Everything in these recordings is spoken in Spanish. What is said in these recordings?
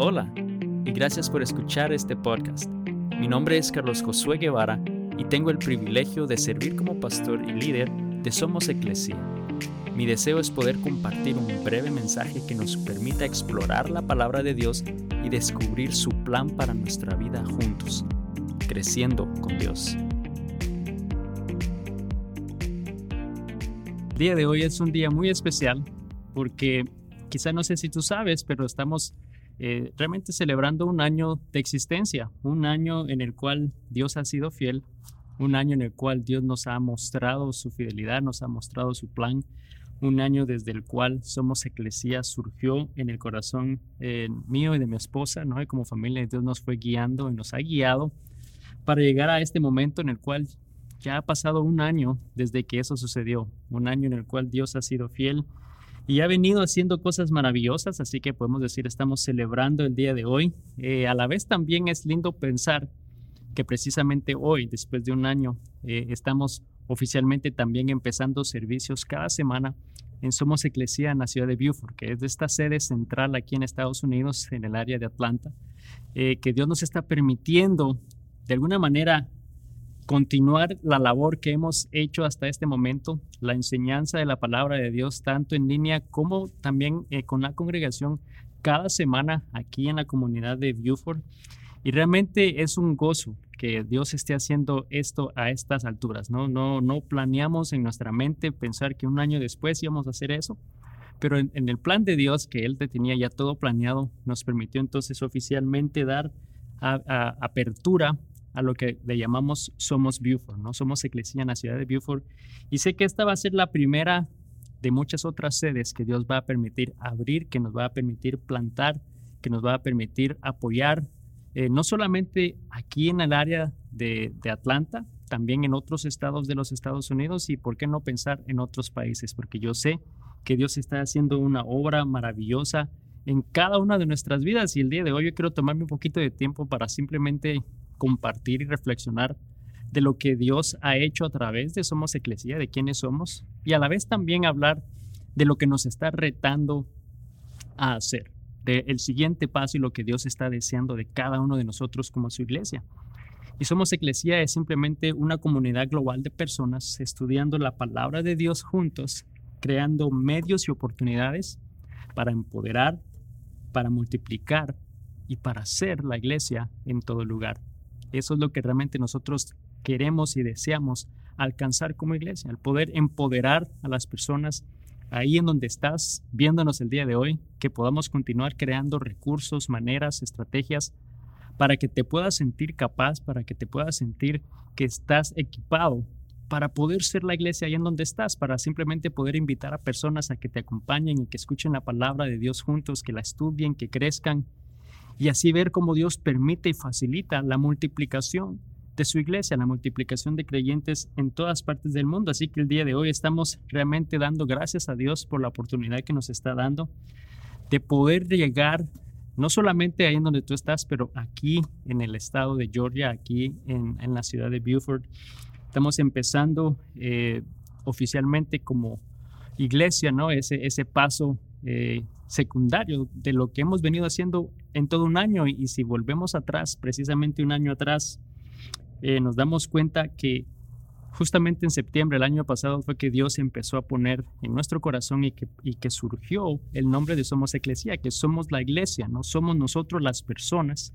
Hola y gracias por escuchar este podcast. Mi nombre es Carlos Josué Guevara y tengo el privilegio de servir como pastor y líder de Somos Eclesia. Mi deseo es poder compartir un breve mensaje que nos permita explorar la palabra de Dios y descubrir su plan para nuestra vida juntos, creciendo con Dios. El día de hoy es un día muy especial porque quizá no sé si tú sabes, pero estamos eh, realmente celebrando un año de existencia, un año en el cual Dios ha sido fiel, un año en el cual Dios nos ha mostrado su fidelidad, nos ha mostrado su plan, un año desde el cual Somos Eclesía surgió en el corazón eh, mío y de mi esposa, ¿no? Y como familia Dios nos fue guiando y nos ha guiado para llegar a este momento en el cual ya ha pasado un año desde que eso sucedió, un año en el cual Dios ha sido fiel y ha venido haciendo cosas maravillosas, así que podemos decir estamos celebrando el día de hoy. Eh, a la vez también es lindo pensar que precisamente hoy, después de un año, eh, estamos oficialmente también empezando servicios cada semana en Somos Eclesia en la ciudad de Beaufort, que es de esta sede central aquí en Estados Unidos, en el área de Atlanta, eh, que Dios nos está permitiendo de alguna manera continuar la labor que hemos hecho hasta este momento, la enseñanza de la palabra de Dios, tanto en línea como también eh, con la congregación cada semana aquí en la comunidad de Beaufort. Y realmente es un gozo que Dios esté haciendo esto a estas alturas. No, no, no planeamos en nuestra mente pensar que un año después íbamos a hacer eso, pero en, el plan de Dios, que Él tenía ya todo planeado, nos permitió entonces oficialmente dar apertura a lo que le llamamos Somos Beaufort, ¿no? Somos Eclesia en la ciudad de Beaufort. Y sé que esta va a ser la primera de muchas otras sedes que Dios va a permitir abrir, que nos va a permitir plantar, que nos va a permitir apoyar, eh, no solamente aquí en el área de, de Atlanta, también en otros estados de los Estados Unidos y por qué no pensar en otros países, porque yo sé que Dios está haciendo una obra maravillosa en cada una de nuestras vidas y el día de hoy yo quiero tomarme un poquito de tiempo para simplemente compartir y reflexionar de lo que Dios ha hecho a través de Somos Eclesia, de quiénes somos, y a la vez también hablar de lo que nos está retando a hacer, del el siguiente paso y lo que Dios está deseando de cada uno de nosotros como su iglesia. Y Somos Eclesia es simplemente una comunidad global de personas estudiando la palabra de Dios juntos, creando medios y oportunidades para empoderar, para multiplicar y para ser la iglesia en todo lugar. Eso es lo que realmente nosotros queremos y deseamos alcanzar como iglesia, el poder empoderar a las personas ahí en donde estás viéndonos el día de hoy, que podamos continuar creando recursos, maneras, estrategias para que te puedas sentir capaz, para que te puedas sentir que estás equipado para poder ser la iglesia ahí en donde estás, para simplemente poder invitar a personas a que te acompañen y que escuchen la palabra de Dios juntos, que la estudien, que crezcan y así ver cómo Dios permite y facilita la multiplicación de su iglesia, la multiplicación de creyentes en todas partes del mundo. Así que el día de hoy estamos realmente dando gracias a Dios por la oportunidad que nos está dando de poder llegar no solamente ahí en donde tú estás, pero aquí en el estado de Georgia, aquí en, la ciudad de Beaufort. Estamos empezando eh, oficialmente como iglesia, ¿no? Ese, ese paso eh, secundario de lo que hemos venido haciendo en todo un año. Y, si volvemos atrás, precisamente un año atrás, eh, nos damos cuenta que justamente en septiembre del año pasado fue que Dios empezó a poner en nuestro corazón y que, y que surgió el nombre de Somos Eclesia, que somos la iglesia, no somos nosotros las personas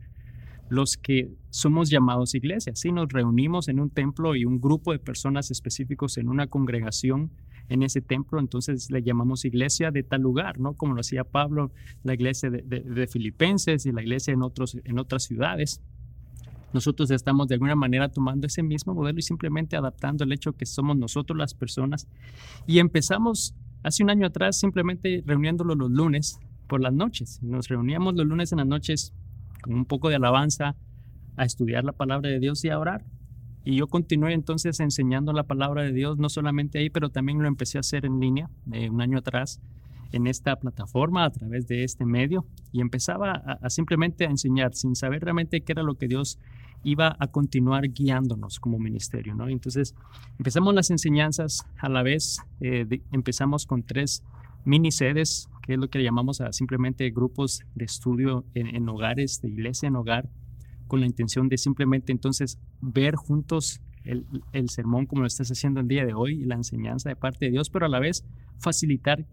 los que somos llamados iglesia. Si nos reunimos en un templo y un grupo de personas específicos en una congregación en ese templo, entonces le llamamos iglesia de tal lugar, ¿no? Como lo hacía Pablo, la iglesia de, Filipenses y la iglesia en, otros, en otras ciudades. Nosotros estamos de alguna manera tomando ese mismo modelo y simplemente adaptando el hecho que somos nosotros las personas. Y empezamos hace un año atrás simplemente reuniéndolo los lunes por las noches. Nos reuníamos los lunes en las noches con un poco de alabanza a estudiar la palabra de Dios y a orar. Y yo continué entonces enseñando la palabra de Dios, no solamente ahí, pero también lo empecé a hacer en línea eh, un año atrás en esta plataforma a través de este medio y empezaba simplemente a enseñar sin saber realmente qué era lo que Dios iba a continuar guiándonos como ministerio, ¿no? Entonces empezamos las enseñanzas a la vez, eh, empezamos con tres mini sedes que es lo que llamamos a simplemente grupos de estudio en, hogares, de iglesia en hogar, con la intención de simplemente entonces ver juntos el, el, sermón como lo estás haciendo el día de hoy la enseñanza de parte de Dios, pero a la vez facilitar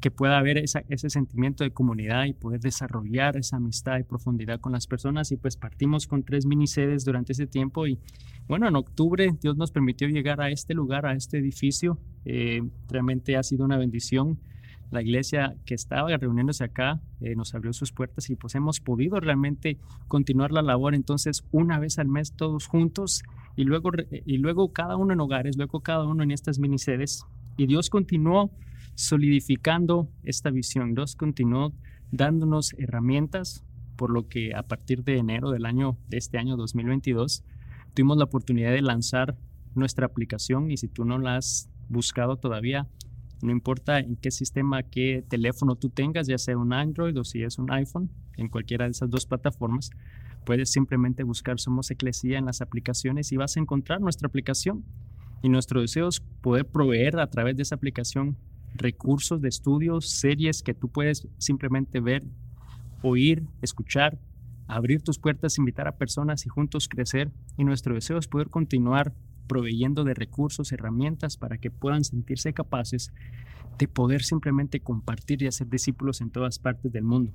que pueda haber ese sentimiento de comunidad y poder desarrollar esa amistad y profundidad con las personas. Y pues partimos con tres minisedes durante ese tiempo y bueno, en octubre Dios nos permitió llegar a este lugar, a este edificio. Eh, realmente ha sido una bendición. La iglesia que estaba reuniéndose acá eh, nos abrió sus puertas y pues hemos podido realmente continuar la labor. Entonces, una vez al mes todos juntos y luego, y luego cada uno en hogares, luego cada uno en estas minisedes. Y Dios continuó solidificando esta visión. Dios continuó dándonos herramientas, por lo que a partir de enero del año de este año 2022 tuvimos la oportunidad de lanzar nuestra aplicación y si tú no la has buscado todavía, no importa en qué sistema, qué teléfono tú tengas, ya sea un Android o si es un iPhone, en cualquiera de esas dos plataformas, puedes simplemente buscar Somos Eclesía en las aplicaciones y vas a encontrar nuestra aplicación. Y nuestro deseo es poder proveer a través de esa aplicación recursos de estudios, series que tú puedes simplemente ver, oír, escuchar, abrir tus puertas, invitar a personas y juntos crecer. Y nuestro deseo es poder continuar proveyendo de recursos, herramientas para que puedan sentirse capaces de poder simplemente compartir y hacer discípulos en todas partes del mundo.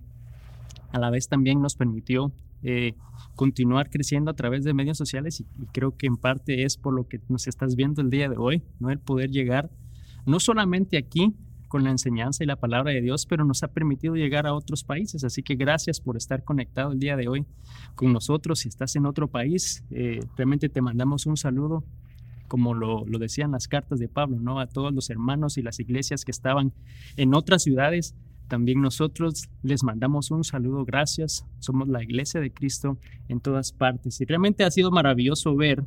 A la vez también nos permitió eh, continuar creciendo a través de medios sociales y, creo que en parte es por lo que nos estás viendo el día de hoy, ¿no? el poder llegar no solamente aquí con la enseñanza y la palabra de Dios, pero nos ha permitido llegar a otros países. Así que gracias por estar conectado el día de hoy con nosotros. Si estás en otro país, eh, realmente te mandamos un saludo, como lo, decían las cartas de Pablo, ¿no? A todos los hermanos y las iglesias que estaban en otras ciudades. También nosotros les mandamos un saludo, gracias. Somos la iglesia de Cristo en todas partes. Y realmente ha sido maravilloso ver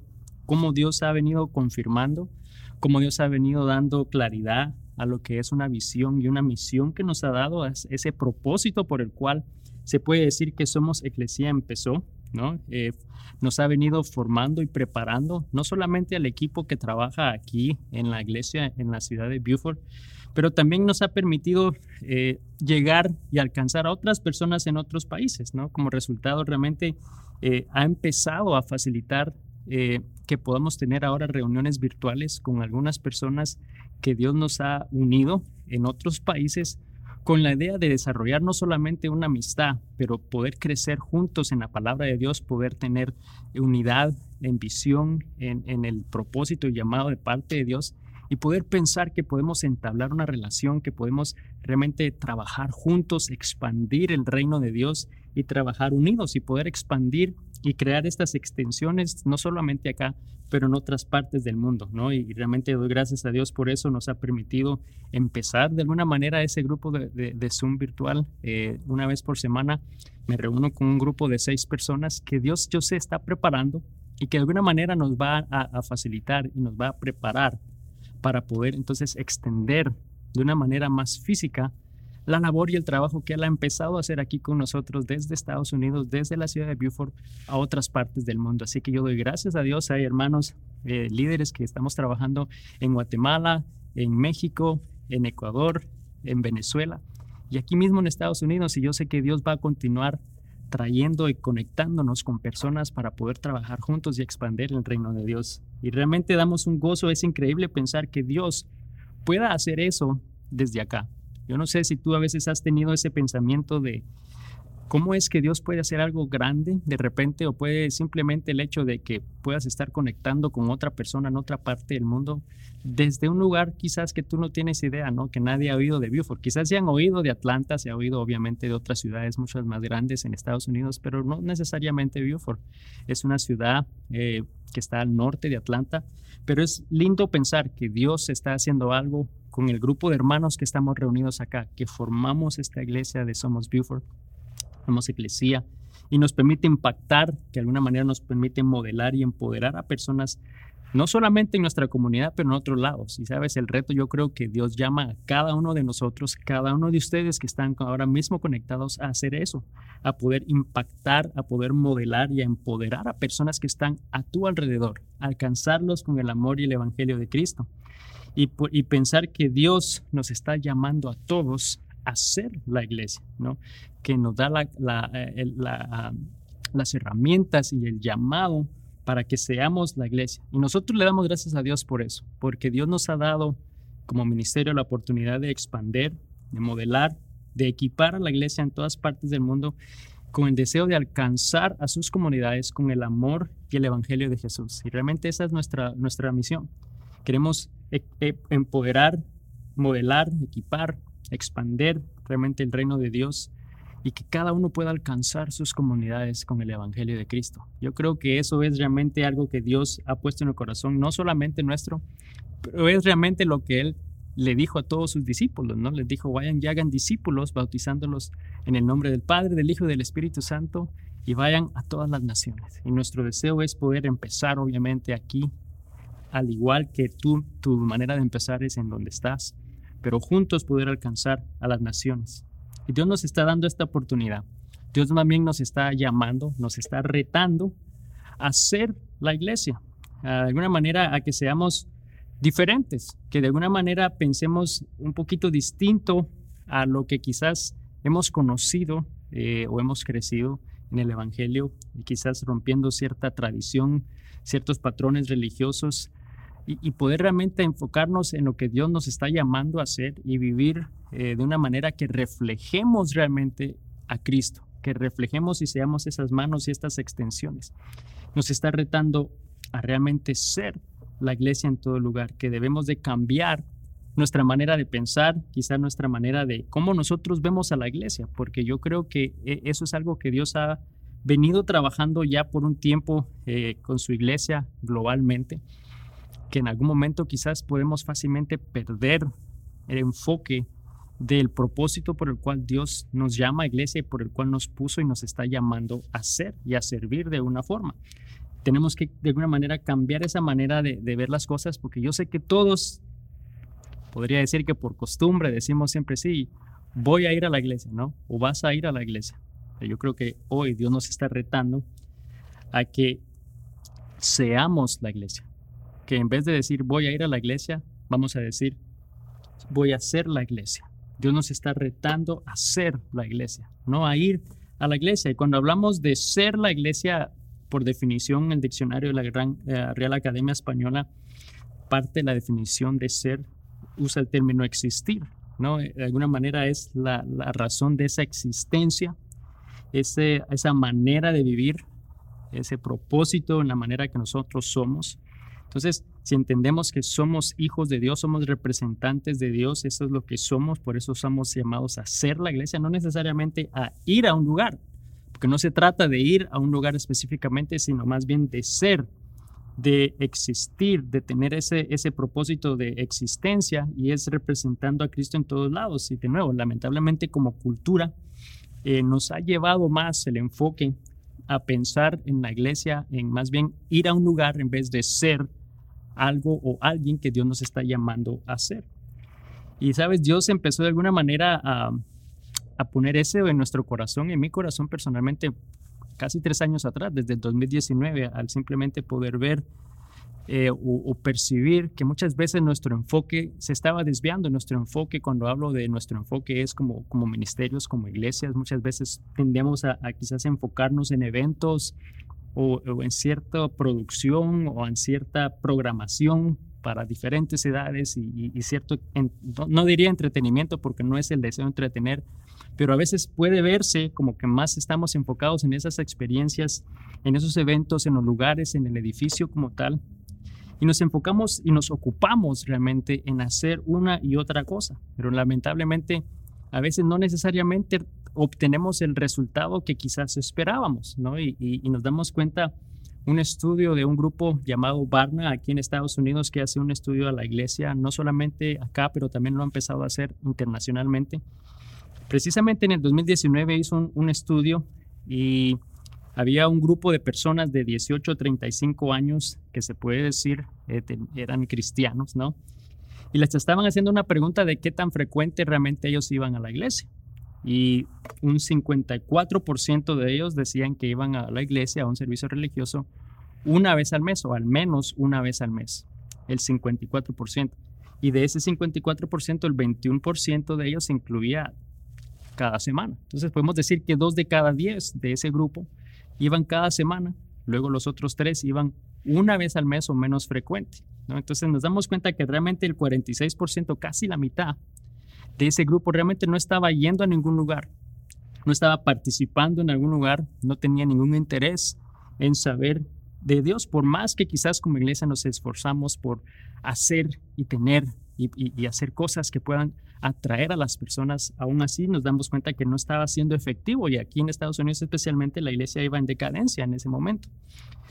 cómo Dios ha venido confirmando cómo Dios ha venido dando claridad a lo que es una visión y una misión que nos ha dado, ese propósito por el cual se puede decir que somos Eclesía empezó, ¿no? Eh, nos ha venido formando y preparando, no solamente al equipo que trabaja aquí en la iglesia, en la ciudad de Beaufort, pero también nos ha permitido eh, llegar y alcanzar a otras personas en otros países, ¿no? Como resultado, realmente eh, ha empezado a facilitar que podamos tener ahora reuniones virtuales con algunas personas que Dios nos ha unido en otros países con la idea de desarrollar no solamente una amistad, pero poder crecer juntos en la palabra de Dios, poder tener unidad en visión, en, en el propósito y llamado de parte de Dios y poder pensar que podemos entablar una relación, que podemos realmente trabajar juntos, expandir el reino de Dios y trabajar unidos y poder expandir y crear estas extensiones, no solamente acá, pero en otras partes del mundo, ¿no? Y realmente doy gracias a Dios por eso, nos ha permitido empezar de alguna manera ese grupo de, de, Zoom virtual. Eh, una vez por semana me reúno con un grupo de seis personas que Dios, yo sé, está preparando y que de alguna manera nos va a, a facilitar y nos va a preparar para poder entonces extender de una manera más física la labor y el trabajo que él ha empezado a hacer aquí con nosotros desde Estados Unidos, desde la ciudad de Beaufort a otras partes del mundo. Así que yo doy gracias a Dios. Hay hermanos eh, líderes que estamos trabajando en Guatemala, en México, en Ecuador, en Venezuela y aquí mismo en Estados Unidos. Y yo sé que Dios va a continuar trayendo y conectándonos con personas para poder trabajar juntos y expandir el reino de Dios. Y realmente damos un gozo, es increíble pensar que Dios pueda hacer eso desde acá. Yo no sé si tú a veces has tenido ese pensamiento de cómo es que Dios puede hacer algo grande de repente o puede simplemente el hecho de que puedas estar conectando con otra persona en otra parte del mundo desde un lugar quizás que tú no tienes idea, ¿no? Que nadie ha oído de Beaufort. Quizás se han oído de Atlanta, se ha oído obviamente de otras ciudades muchas más grandes en Estados Unidos, pero no necesariamente Beaufort. Es una ciudad eh, que está al norte de Atlanta, pero es lindo pensar que Dios está haciendo algo con el grupo de hermanos que estamos reunidos acá, que formamos esta iglesia de Somos Beaufort, Somos Iglesia, y nos permite impactar, que de alguna manera nos permite modelar y empoderar a personas, no solamente en nuestra comunidad, pero en otros lados. Y sabes, el reto yo creo que Dios llama a cada uno de nosotros, cada uno de ustedes que están ahora mismo conectados a hacer eso, a poder impactar, a poder modelar y a empoderar a personas que están a tu alrededor, alcanzarlos con el amor y el Evangelio de Cristo y, pensar que Dios nos está llamando a todos a ser la iglesia, ¿no? Que nos da eh, las herramientas y el llamado para que seamos la iglesia. Y nosotros le damos gracias a Dios por eso, porque Dios nos ha dado como ministerio la oportunidad de expander, de modelar, de equipar a la iglesia en todas partes del mundo con el deseo de alcanzar a sus comunidades con el amor y el evangelio de Jesús. Y realmente esa es nuestra, nuestra misión. Queremos e, e, empoderar, modelar, equipar, expander realmente el reino de Dios y que cada uno pueda alcanzar sus comunidades con el Evangelio de Cristo. Yo creo que eso es realmente algo que Dios ha puesto en el corazón, no solamente nuestro, pero es realmente lo que Él le dijo a todos sus discípulos, ¿no? Les dijo, vayan y hagan discípulos, bautizándolos en el nombre del Padre, del Hijo y del Espíritu Santo, y vayan a todas las naciones. Y nuestro deseo es poder empezar, obviamente, aquí, al igual que tú, tu manera de empezar es en donde estás, pero juntos poder alcanzar a las naciones. Dios nos está dando esta oportunidad. Dios también nos está llamando, nos está retando a ser la iglesia, de alguna manera a que seamos diferentes, que de alguna manera pensemos un poquito distinto a lo que quizás hemos conocido eh, o hemos crecido en el Evangelio y quizás rompiendo cierta tradición, ciertos patrones religiosos y, poder realmente enfocarnos en lo que Dios nos está llamando a hacer y vivir eh, de una manera que reflejemos realmente a Cristo, que reflejemos y seamos esas manos y estas extensiones. Nos está retando a realmente ser la iglesia en todo lugar, que debemos de cambiar nuestra manera de pensar, quizá nuestra manera de cómo nosotros vemos a la iglesia, porque yo creo que eh, eso es algo que Dios ha venido trabajando ya por un tiempo eh, con su iglesia globalmente que en algún momento quizás podemos fácilmente perder el enfoque del propósito por el cual Dios nos llama a iglesia y por el cual nos puso y nos está llamando a ser y a servir de una forma. Tenemos que de alguna manera cambiar esa manera de, ver las cosas porque yo sé que todos, podría decir que por costumbre decimos siempre sí, voy a ir a la iglesia, ¿no? O vas a ir a la iglesia. Yo creo que hoy Dios nos está retando a que seamos la iglesia, que en vez de decir voy a ir a la iglesia, vamos a decir voy a ser la iglesia. Dios nos está retando a ser la iglesia, no a ir a la iglesia. Y cuando hablamos de ser la iglesia, por definición, el diccionario de la Gran, eh, Real Academia Española, parte la definición de ser usa el término existir, ¿no? De alguna manera es la, razón de esa existencia, ese, esa manera de vivir, ese propósito en la manera que nosotros somos. Entonces, si entendemos que somos hijos de Dios, somos representantes de Dios, eso es lo que somos, por eso somos llamados a ser la iglesia, no necesariamente a ir a un lugar, porque no se trata de ir a un lugar específicamente, sino más bien de ser, de existir, de tener ese, ese propósito de existencia y es representando a Cristo en todos lados. Y de nuevo, lamentablemente como cultura, eh, nos ha llevado más el enfoque a pensar en la iglesia, en más bien ir a un lugar en vez de ser algo o alguien que Dios nos está llamando a hacer. Y sabes, Dios empezó de alguna manera a, poner ese en nuestro corazón, en mi corazón personalmente, casi tres años atrás, desde el 2019, al simplemente poder ver eh, o, percibir que muchas veces nuestro enfoque se estaba desviando. Nuestro enfoque, cuando hablo de nuestro enfoque, es como, como ministerios, como iglesias. Muchas veces tendemos a, a quizás enfocarnos en eventos o, en cierta producción o en cierta programación para diferentes edades y, cierto, no, diría entretenimiento porque no es el deseo de entretener, pero a veces puede verse como que más estamos enfocados en esas experiencias, en esos eventos, en los lugares, en el edificio como tal, y nos enfocamos y nos ocupamos realmente en hacer una y otra cosa, pero lamentablemente a veces no necesariamente obtenemos el resultado que quizás esperábamos, ¿no? Y, nos damos cuenta, un estudio de un grupo llamado Barna aquí en Estados Unidos que hace un estudio a la iglesia, no solamente acá, pero también lo ha empezado a hacer internacionalmente. Precisamente en el 2019 hizo un, estudio y había un grupo de personas de 18 a 35 años que se puede decir eh, eran cristianos, ¿no? Y les estaban haciendo una pregunta de qué tan frecuente realmente ellos iban a la iglesia y un 54% de ellos decían que iban a la iglesia, a un servicio religioso, una vez al mes o al menos una vez al mes, el 54%. Y de ese 54%, el 21% de ellos incluía cada semana. Entonces podemos decir que dos de cada diez de ese grupo iban cada semana, luego los otros tres iban una vez al mes o menos frecuente. Entonces nos damos cuenta que realmente el 46%, casi la mitad de ese grupo realmente no estaba yendo a ningún lugar, no estaba participando en algún lugar, no tenía ningún interés en saber de Dios, por más que quizás como iglesia nos esforzamos por hacer y tener y, hacer cosas que puedan atraer a las personas, aún así nos damos cuenta que no estaba siendo efectivo y aquí en Estados Unidos especialmente la iglesia iba en decadencia en ese momento.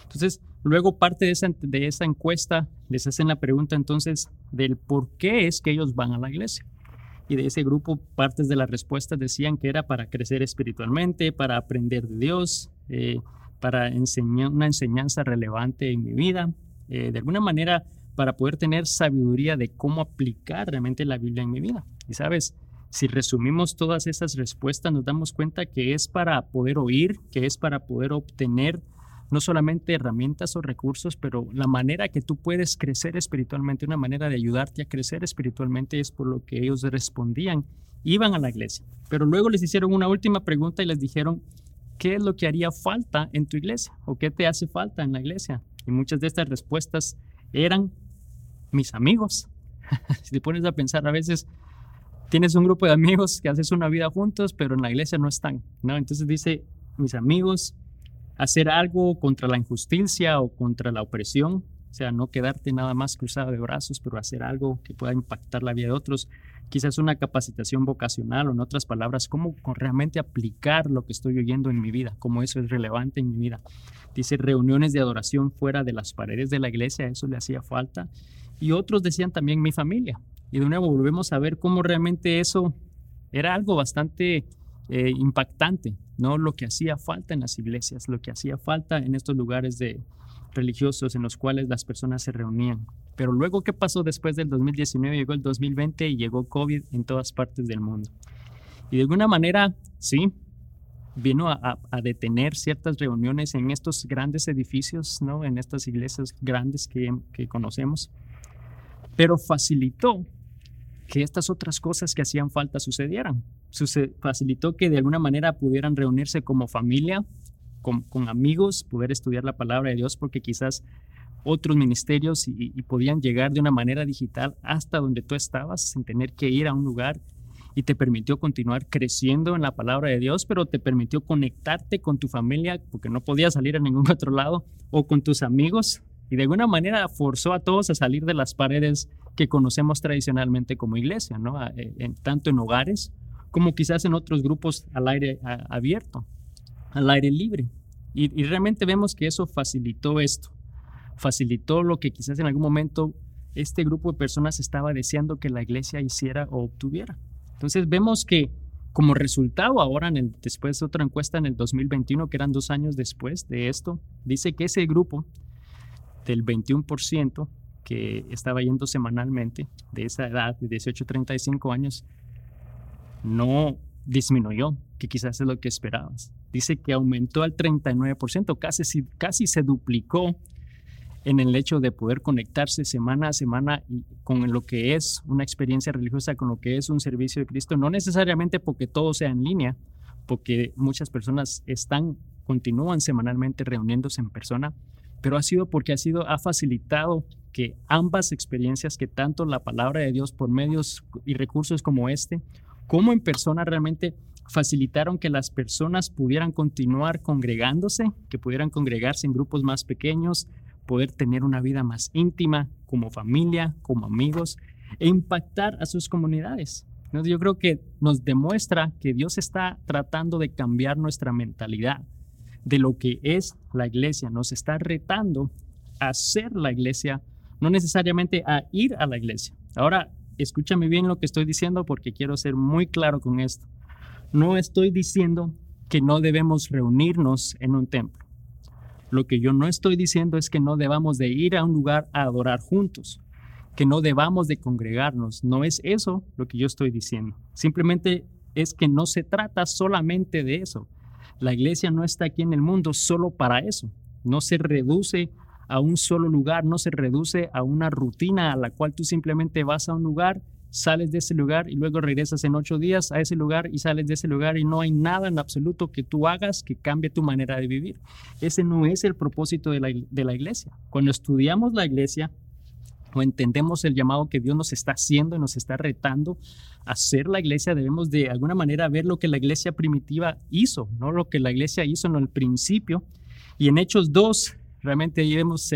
Entonces, luego parte de esa, de esa encuesta les hacen la pregunta entonces del por qué es que ellos van a la iglesia. Y de ese grupo, partes de las respuestas decían que era para crecer espiritualmente, para aprender de Dios, eh, para enseñar una enseñanza relevante en mi vida. Eh, de alguna manera, para poder tener sabiduría de cómo aplicar realmente la Biblia en mi vida. Y sabes, si resumimos todas esas respuestas, nos damos cuenta que es para poder oír, que es para poder obtener no solamente herramientas o recursos, pero la manera que tú puedes crecer espiritualmente, una manera de ayudarte a crecer espiritualmente es por lo que ellos respondían. Iban a la iglesia, pero luego les hicieron una última pregunta y les dijeron, ¿qué es lo que haría falta en tu iglesia? ¿O qué te hace falta en la iglesia? Y muchas de estas respuestas eran mis amigos. si te pones a pensar, a veces tienes un grupo de amigos que haces una vida juntos, pero en la iglesia no están, ¿no? Entonces dice, mis amigos, hacer algo contra la injusticia o contra la opresión, o sea, no quedarte nada más cruzado de brazos, pero hacer algo que pueda impactar la vida de otros, quizás una capacitación vocacional o en otras palabras, cómo realmente aplicar lo que estoy oyendo en mi vida, cómo eso es relevante en mi vida. Dice reuniones de adoración fuera de las paredes de la iglesia, eso le hacía falta y otros decían también mi familia. Y de nuevo volvemos a ver cómo realmente eso era algo bastante eh, impactante, ¿no? Lo que hacía falta en las iglesias, lo que hacía falta en estos lugares de religiosos en los cuales las personas se reunían. Pero luego, ¿qué pasó después del 2019? Llegó el 2020 y llegó COVID en todas partes del mundo. Y de alguna manera, sí, vino a, detener ciertas reuniones en estos grandes edificios, ¿no? En estas iglesias grandes que, que conocemos pero facilitó que estas otras cosas que hacían falta sucedieran. facilitó que de alguna manera pudieran reunirse como familia, con, amigos, poder estudiar la palabra de Dios, porque quizás otros ministerios y, podían llegar de una manera digital hasta donde tú estabas sin tener que ir a un lugar y te permitió continuar creciendo en la palabra de Dios, pero te permitió conectarte con tu familia porque no podías salir a ningún otro lado o con tus amigos y de alguna manera forzó a todos a salir de las paredes que conocemos tradicionalmente como iglesia, ¿no? Eh, tanto en hogares como quizás en otros grupos al aire abierto, al aire libre. Y, y realmente vemos que eso facilitó esto, facilitó lo que quizás en algún momento este grupo de personas estaba deseando que la iglesia hiciera o obtuviera. Entonces vemos que como resultado ahora, en el, después de otra encuesta en el 2021, que eran dos años después de esto, dice que ese grupo del 21% que estaba yendo semanalmente de esa edad, de 18 a 35 años, no disminuyó, que quizás es lo que esperabas. Dice que aumentó al 39%, casi, casi se duplicó en el hecho de poder conectarse semana a semana con lo que es una experiencia religiosa, con lo que es un servicio de Cristo, no necesariamente porque todo sea en línea, porque muchas personas están, continúan semanalmente reuniéndose en persona, pero ha sido porque ha sido ha facilitado que ambas experiencias que tanto la palabra de Dios por medios y recursos como este como en persona realmente facilitaron que las personas pudieran continuar congregándose, que pudieran congregarse en grupos más pequeños, poder tener una vida más íntima como familia, como amigos e impactar a sus comunidades. Yo creo que nos demuestra que Dios está tratando de cambiar nuestra mentalidad de lo que es la iglesia. Nos está retando a ser la iglesia, no necesariamente a ir a la iglesia. Ahora, escúchame bien lo que estoy diciendo porque quiero ser muy claro con esto. No estoy diciendo que no debemos reunirnos en un templo. Lo que yo no estoy diciendo es que no debamos de ir a un lugar a adorar juntos, que no debamos de congregarnos. No es eso lo que yo estoy diciendo. Simplemente es que no se trata solamente de eso. La iglesia no está aquí en el mundo solo para eso. No se reduce a un solo lugar, no se reduce a una rutina a la cual tú simplemente vas a un lugar sales de ese lugar y luego regresas en ocho días a ese lugar y sales de ese lugar y no hay nada en absoluto que tú hagas que cambie tu manera de vivir. Ese no es el propósito de la, de la iglesia. Cuando estudiamos la iglesia entendemos el llamado que Dios nos está haciendo y nos está retando a ser la iglesia, debemos de alguna manera ver lo que la iglesia primitiva hizo, no lo que la iglesia hizo en el principio. Y en Hechos 2, realmente ahí vemos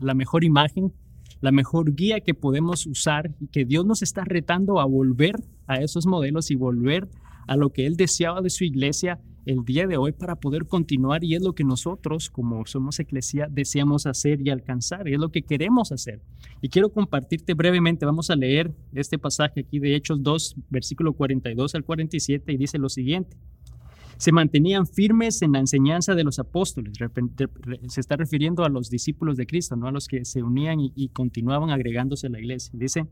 la mejor imagen la mejor guía que podemos usar y que Dios nos está retando a volver a esos modelos y volver a lo que Él deseaba de su iglesia el día de hoy para poder continuar y es lo que nosotros como somos iglesia deseamos hacer y alcanzar y es lo que queremos hacer. Y quiero compartirte brevemente, vamos a leer este pasaje aquí de Hechos 2, versículo 42 al 47 y dice lo siguiente se mantenían firmes en la enseñanza de los apóstoles. Se está refiriendo a los discípulos de Cristo, no a los que se unían y, continuaban agregándose a la iglesia. Dice,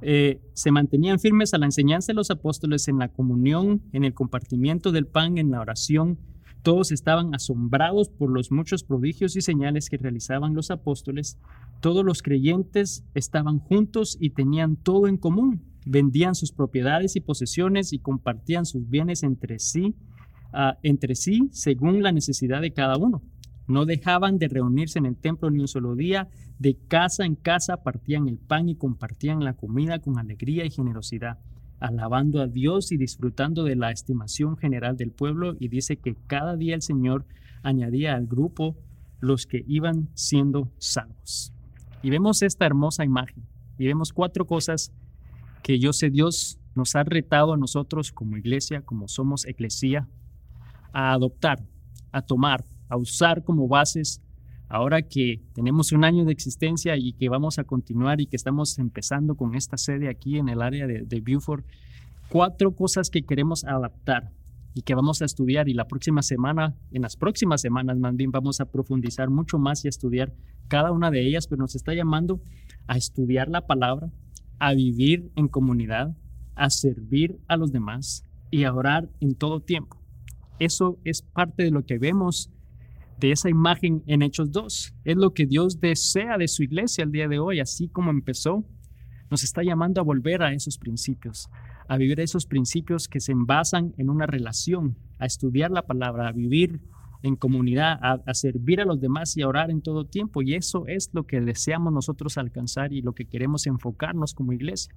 eh, se mantenían firmes a la enseñanza de los apóstoles en la comunión, en el compartimiento del pan, en la oración. Todos estaban asombrados por los muchos prodigios y señales que realizaban los apóstoles. Todos los creyentes estaban juntos y tenían todo en común. Vendían sus propiedades y posesiones y compartían sus bienes entre sí entre sí según la necesidad de cada uno. No dejaban de reunirse en el templo ni un solo día, de casa en casa partían el pan y compartían la comida con alegría y generosidad, alabando a Dios y disfrutando de la estimación general del pueblo. Y dice que cada día el Señor añadía al grupo los que iban siendo salvos. Y vemos esta hermosa imagen y vemos cuatro cosas que yo sé Dios nos ha retado a nosotros como iglesia, como somos eclesía, a adoptar, a tomar, a usar como bases ahora que tenemos un año de existencia y que vamos a continuar y que estamos empezando con esta sede aquí en el área de, de Beaufort, cuatro cosas que queremos adaptar y que vamos a estudiar y la próxima semana, en las próximas semanas más vamos a profundizar mucho más y a estudiar cada una de ellas, pero nos está llamando a estudiar la palabra, a vivir en comunidad, a servir a los demás y a orar en todo tiempo. Eso es parte de lo que vemos de esa imagen en Hechos 2. Es lo que Dios desea de su iglesia el día de hoy, así como empezó. Nos está llamando a volver a esos principios, a vivir esos principios que se envasan en una relación, a estudiar la palabra, a vivir en comunidad, a, a, servir a los demás y a orar en todo tiempo. Y eso es lo que deseamos nosotros alcanzar y lo que queremos enfocarnos como iglesia.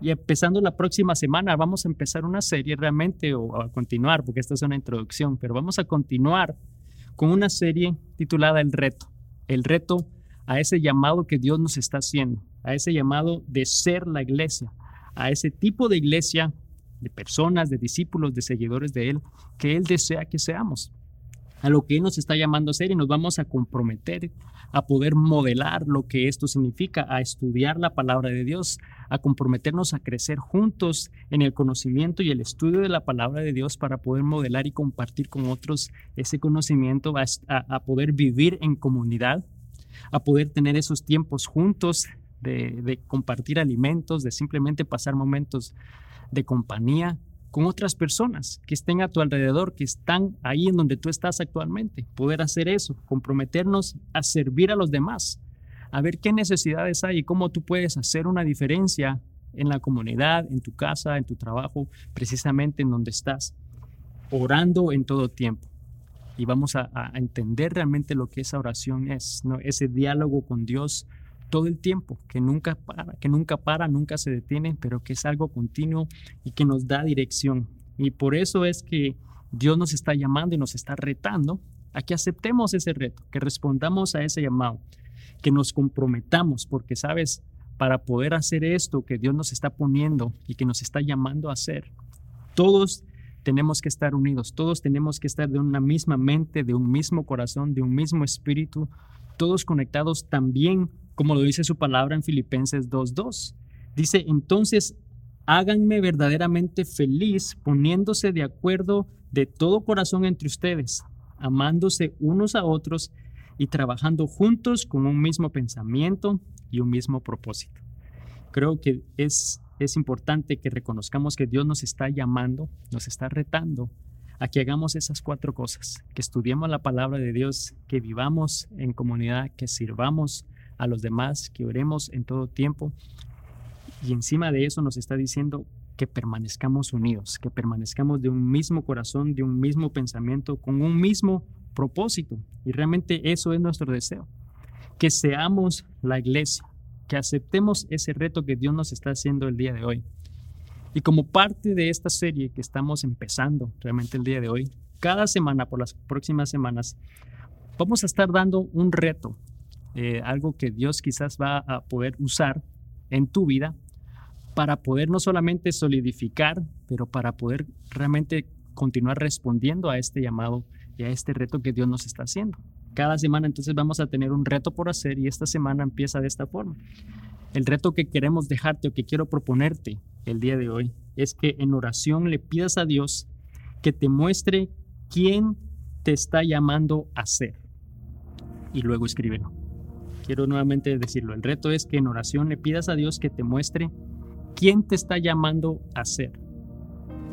Y empezando la próxima semana vamos a empezar una serie realmente o a continuar, porque esta es una introducción, pero vamos a continuar con una serie titulada El reto. El reto a ese llamado que Dios nos está haciendo, a ese llamado de ser la iglesia, a ese tipo de iglesia de personas, de discípulos, de seguidores de Él, que Él desea que seamos a lo que Él nos está llamando a hacer y nos vamos a comprometer a poder modelar lo que esto significa, a estudiar la palabra de Dios, a comprometernos a crecer juntos en el conocimiento y el estudio de la palabra de Dios para poder modelar y compartir con otros ese conocimiento, a, poder vivir en comunidad, a poder tener esos tiempos juntos de, de compartir alimentos, de simplemente pasar momentos de compañía, con otras personas que estén a tu alrededor, que están ahí en donde tú estás actualmente. Poder hacer eso, comprometernos a servir a los demás, a ver qué necesidades hay y cómo tú puedes hacer una diferencia en la comunidad, en tu casa, en tu trabajo, precisamente en donde estás, orando en todo tiempo. Y vamos a, entender realmente lo que esa oración es, ¿no? ese diálogo con Dios todo el tiempo, que nunca para, que nunca para, nunca se detiene, pero que es algo continuo y que nos da dirección. Y por eso es que Dios nos está llamando y nos está retando a que aceptemos ese reto, que respondamos a ese llamado, que nos comprometamos, porque sabes, para poder hacer esto que Dios nos está poniendo y que nos está llamando a hacer, todos tenemos que estar unidos, todos tenemos que estar de una misma mente, de un mismo corazón, de un mismo espíritu, todos conectados también como lo dice su palabra en Filipenses 2.2. Dice, entonces háganme verdaderamente feliz poniéndose de acuerdo de todo corazón entre ustedes, amándose unos a otros y trabajando juntos con un mismo pensamiento y un mismo propósito. Creo que es, es importante que reconozcamos que Dios nos está llamando, nos está retando a que hagamos esas cuatro cosas, que estudiemos la palabra de Dios, que vivamos en comunidad, que sirvamos a los demás, que oremos en todo tiempo Y encima de eso nos está diciendo que permanezcamos unidos, que permanezcamos de un mismo corazón, de un mismo pensamiento, con un mismo propósito. Y realmente eso es nuestro deseo. Que seamos la iglesia, que aceptemos ese reto que Dios nos está haciendo el día de hoy. Y como parte de esta serie que estamos empezando realmente el día de hoy, cada semana por las próximas semanas, vamos a estar dando un reto, eh, algo que Dios quizás va a poder usar en tu vida para poder no solamente solidificar, pero para poder realmente continuar respondiendo a este llamado y a este reto que Dios nos está haciendo. Cada semana entonces vamos a tener un reto por hacer y esta semana empieza de esta forma. El reto que queremos dejarte o que quiero proponerte el día de hoy es que en oración le pidas a Dios que te muestre quién te está llamando a ser. Y luego escríbelo. Quiero nuevamente decirlo. El reto es que en oración le pidas a Dios que te muestre quién te está llamando a ser.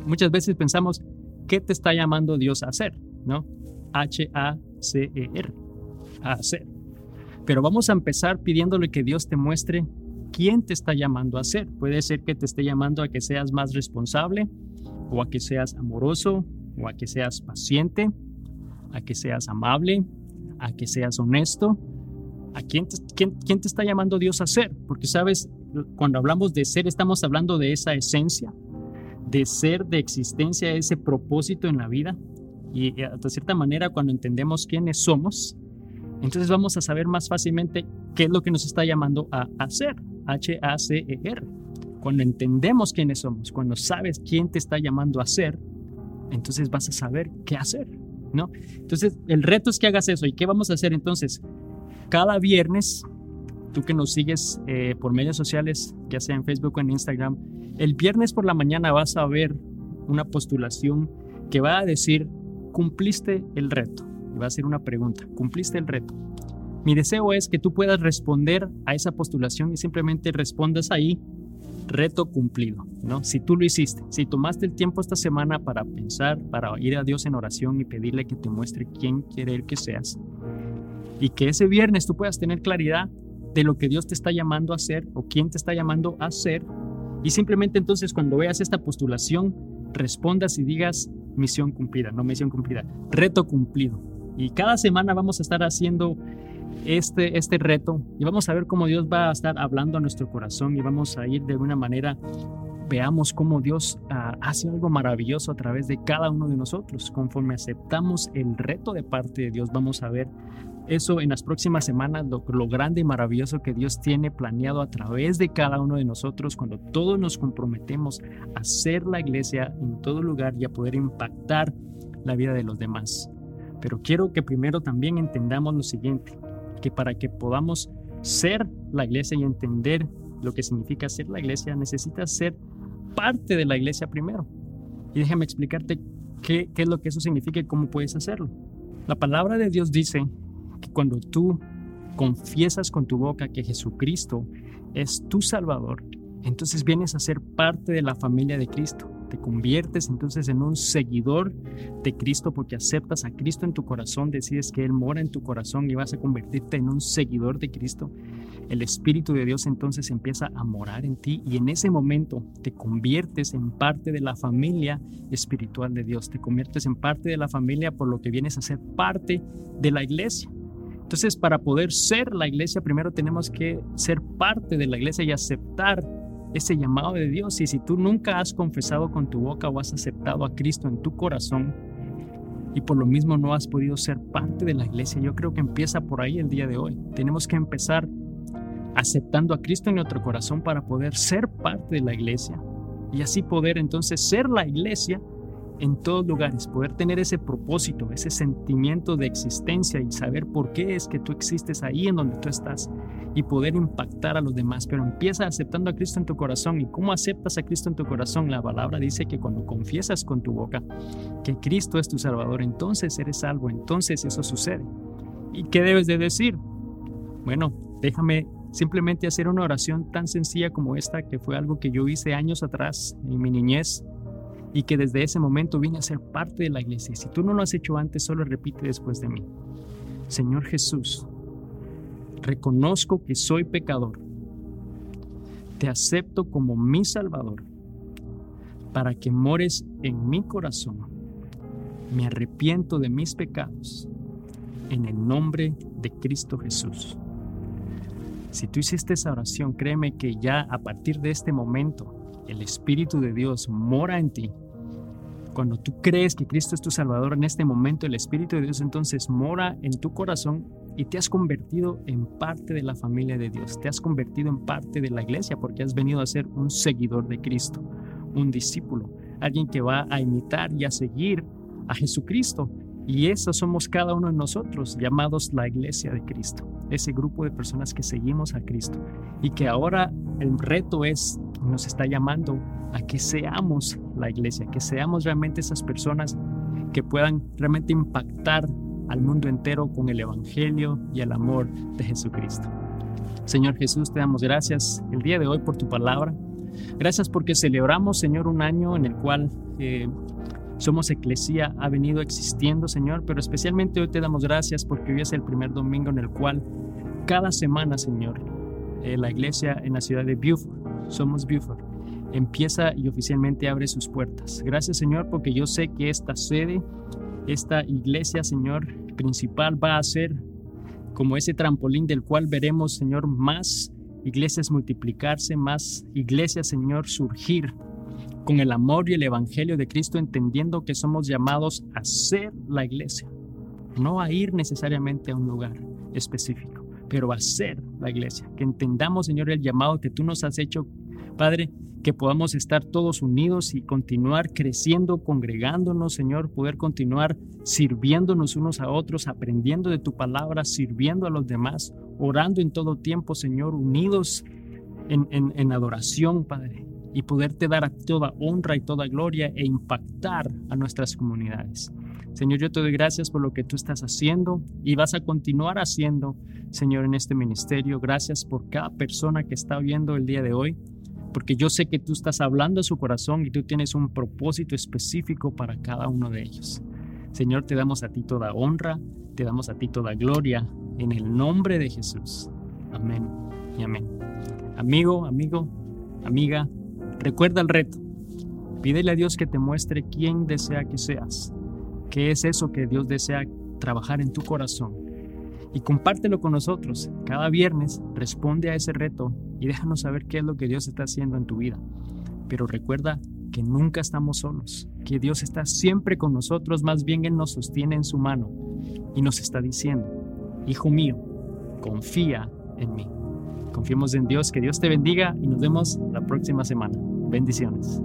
Muchas veces pensamos, ¿qué te está llamando Dios a hacer? ¿No? A hacer. Pero vamos a empezar pidiéndole que Dios te muestre quién te está llamando a hacer. Puede ser que te esté llamando a que seas más responsable, o a que seas amoroso, o a que seas paciente, a que seas amable, a que seas honesto. ¿A quién te, quién te está llamando Dios a ser? Porque sabes, cuando hablamos de ser, estamos hablando de esa esencia, de ser, de existencia, ese propósito en la vida. Y de cierta manera, cuando entendemos quiénes somos, entonces vamos a saber más fácilmente qué es lo que nos está llamando a hacer, H-A-C-E-R. Cuando entendemos quiénes somos, cuando sabes quién te está llamando a hacer, entonces vas a saber qué hacer, ¿no? Entonces, el reto es que hagas eso. ¿Y qué vamos a hacer entonces? Cada viernes tú que nos sigues eh, por medios sociales, ya sea en Facebook o en Instagram, el viernes por la mañana vas a ver una postulación que va a decir, cumpliste el reto. Y va a ser una pregunta, ¿cumpliste el reto? Mi deseo es que tú puedas responder a esa postulación y simplemente respondas ahí, reto cumplido, ¿no? Si tú lo hiciste, si tomaste el tiempo esta semana para pensar, para ir a Dios en oración y pedirle que te muestre quién quiere Él que seas, y que ese viernes tú puedas tener claridad de lo que Dios te está llamando a hacer o quién te está llamando a hacer. Y simplemente entonces cuando veas esta postulación, respondas y digas misión cumplida, no misión cumplida, reto cumplido. Y cada semana vamos a estar haciendo este, este reto y vamos a ver cómo Dios va a estar hablando a nuestro corazón y vamos a ir de alguna manera, veamos cómo Dios ah, hace algo maravilloso a través de cada uno de nosotros. Conforme aceptamos el reto de parte de Dios, vamos a ver eso en las próximas semanas, lo, grande y maravilloso que Dios tiene planeado a través de cada uno de nosotros cuando todos nos comprometemos a ser la iglesia en todo lugar y a poder impactar la vida de los demás. Pero quiero que primero también entendamos lo siguiente, que para que podamos ser la iglesia y entender lo que significa ser la iglesia, necesitas ser parte de la iglesia primero. Y déjame explicarte qué, qué es lo que eso significa y cómo puedes hacerlo. La palabra de Dios dice cuando tú confiesas con tu boca que Jesucristo es tu Salvador, entonces vienes a ser parte de la familia de Cristo. Te conviertes entonces en un seguidor de Cristo porque aceptas a Cristo en tu corazón, decides que Él mora en tu corazón y vas a convertirte en un seguidor de Cristo. El Espíritu de Dios entonces empieza a morar en ti y en ese momento te conviertes en parte de la familia espiritual de Dios, te conviertes en parte de la familia por lo que vienes a ser parte de la iglesia. Entonces, para poder ser la iglesia, primero tenemos que ser parte de la iglesia y aceptar ese llamado de Dios. Y si tú nunca has confesado con tu boca o has aceptado a Cristo en tu corazón y por lo mismo no has podido ser parte de la iglesia, yo creo que empieza por ahí el día de hoy. Tenemos que empezar aceptando a Cristo en nuestro corazón para poder ser parte de la iglesia y así poder entonces ser la iglesia en todos lugares, poder tener ese propósito, ese sentimiento de existencia y saber por qué es que tú existes ahí en donde tú estás y poder impactar a los demás. Pero empieza aceptando a Cristo en tu corazón. ¿Y cómo aceptas a Cristo en tu corazón? La palabra dice que cuando confiesas con tu boca que Cristo es tu Salvador, entonces eres salvo, entonces eso sucede. ¿Y qué debes de decir? Bueno, déjame simplemente hacer una oración tan sencilla como esta, que fue algo que yo hice años atrás en mi niñez y que desde ese momento vine a ser parte de la iglesia. Si tú no lo has hecho antes, solo repite después de mí. Señor Jesús, reconozco que soy pecador. te acepto como mi Salvador, para que mores en mi corazón. Me arrepiento de mis pecados, en el nombre de Cristo Jesús. Si tú hiciste esa oración, créeme que ya a partir de este momento el Espíritu de Dios mora en ti. Cuando tú crees que Cristo es tu Salvador en este momento, el Espíritu de Dios entonces mora en tu corazón y te has convertido en parte de la familia de Dios, te has convertido en parte de la iglesia porque has venido a ser un seguidor de Cristo, un discípulo, alguien que va a imitar y a seguir a Jesucristo. Y eso somos cada uno de nosotros, llamados la iglesia de Cristo, ese grupo de personas que seguimos a Cristo y que ahora el reto es, nos está llamando a que seamos la iglesia, que seamos realmente esas personas que puedan realmente impactar al mundo entero con el Evangelio y el amor de Jesucristo. Señor Jesús, te damos gracias el día de hoy por tu palabra. Gracias porque celebramos, Señor, un año en el cual eh, somos Eclesía, ha venido existiendo, Señor, pero especialmente hoy te damos gracias porque hoy es el primer domingo en el cual cada semana, Señor, eh, la iglesia en la ciudad de Beaufort, somos Beaufort, empieza y oficialmente abre sus puertas. Gracias, Señor, porque yo sé que esta sede esta iglesia, Señor, principal va a ser como ese trampolín del cual veremos, Señor, más iglesias multiplicarse, más iglesias, Señor, surgir con el amor y el evangelio de Cristo, entendiendo que somos llamados a ser la iglesia, no a ir necesariamente a un lugar específico, pero a ser la iglesia, que entendamos, Señor, el llamado que tú nos has hecho, Padre, que podamos estar todos unidos y continuar creciendo, congregándonos, Señor, poder continuar sirviéndonos unos a otros, aprendiendo de tu palabra, sirviendo a los demás, orando en todo tiempo, Señor, unidos en, adoración, Padre, y poderte dar a toda honra y toda gloria e impactar a nuestras comunidades. Señor, yo te doy gracias por lo que tú estás haciendo y vas a continuar haciendo, Señor, en este ministerio. Gracias por cada persona que está viendo el día de hoy porque yo sé que tú estás hablando a su corazón y tú tienes un propósito específico para cada uno de ellos. Señor, te damos a ti toda honra, te damos a ti toda gloria, en el nombre de Jesús. Amén y amén. Amigo, amigo, amiga, recuerda el reto. Pídele a Dios que te muestre quién desea que seas, qué es eso que Dios desea trabajar en tu corazón y compártelo con nosotros. Cada viernes responde a ese reto y déjanos saber qué es lo que Dios está haciendo en tu vida. Pero recuerda que nunca estamos solos, que Dios está siempre con nosotros, más bien Él nos sostiene en su mano y nos está diciendo, Hijo mío, confía en mí. Confiemos en Dios, que Dios te bendiga y nos vemos la próxima semana. Bendiciones.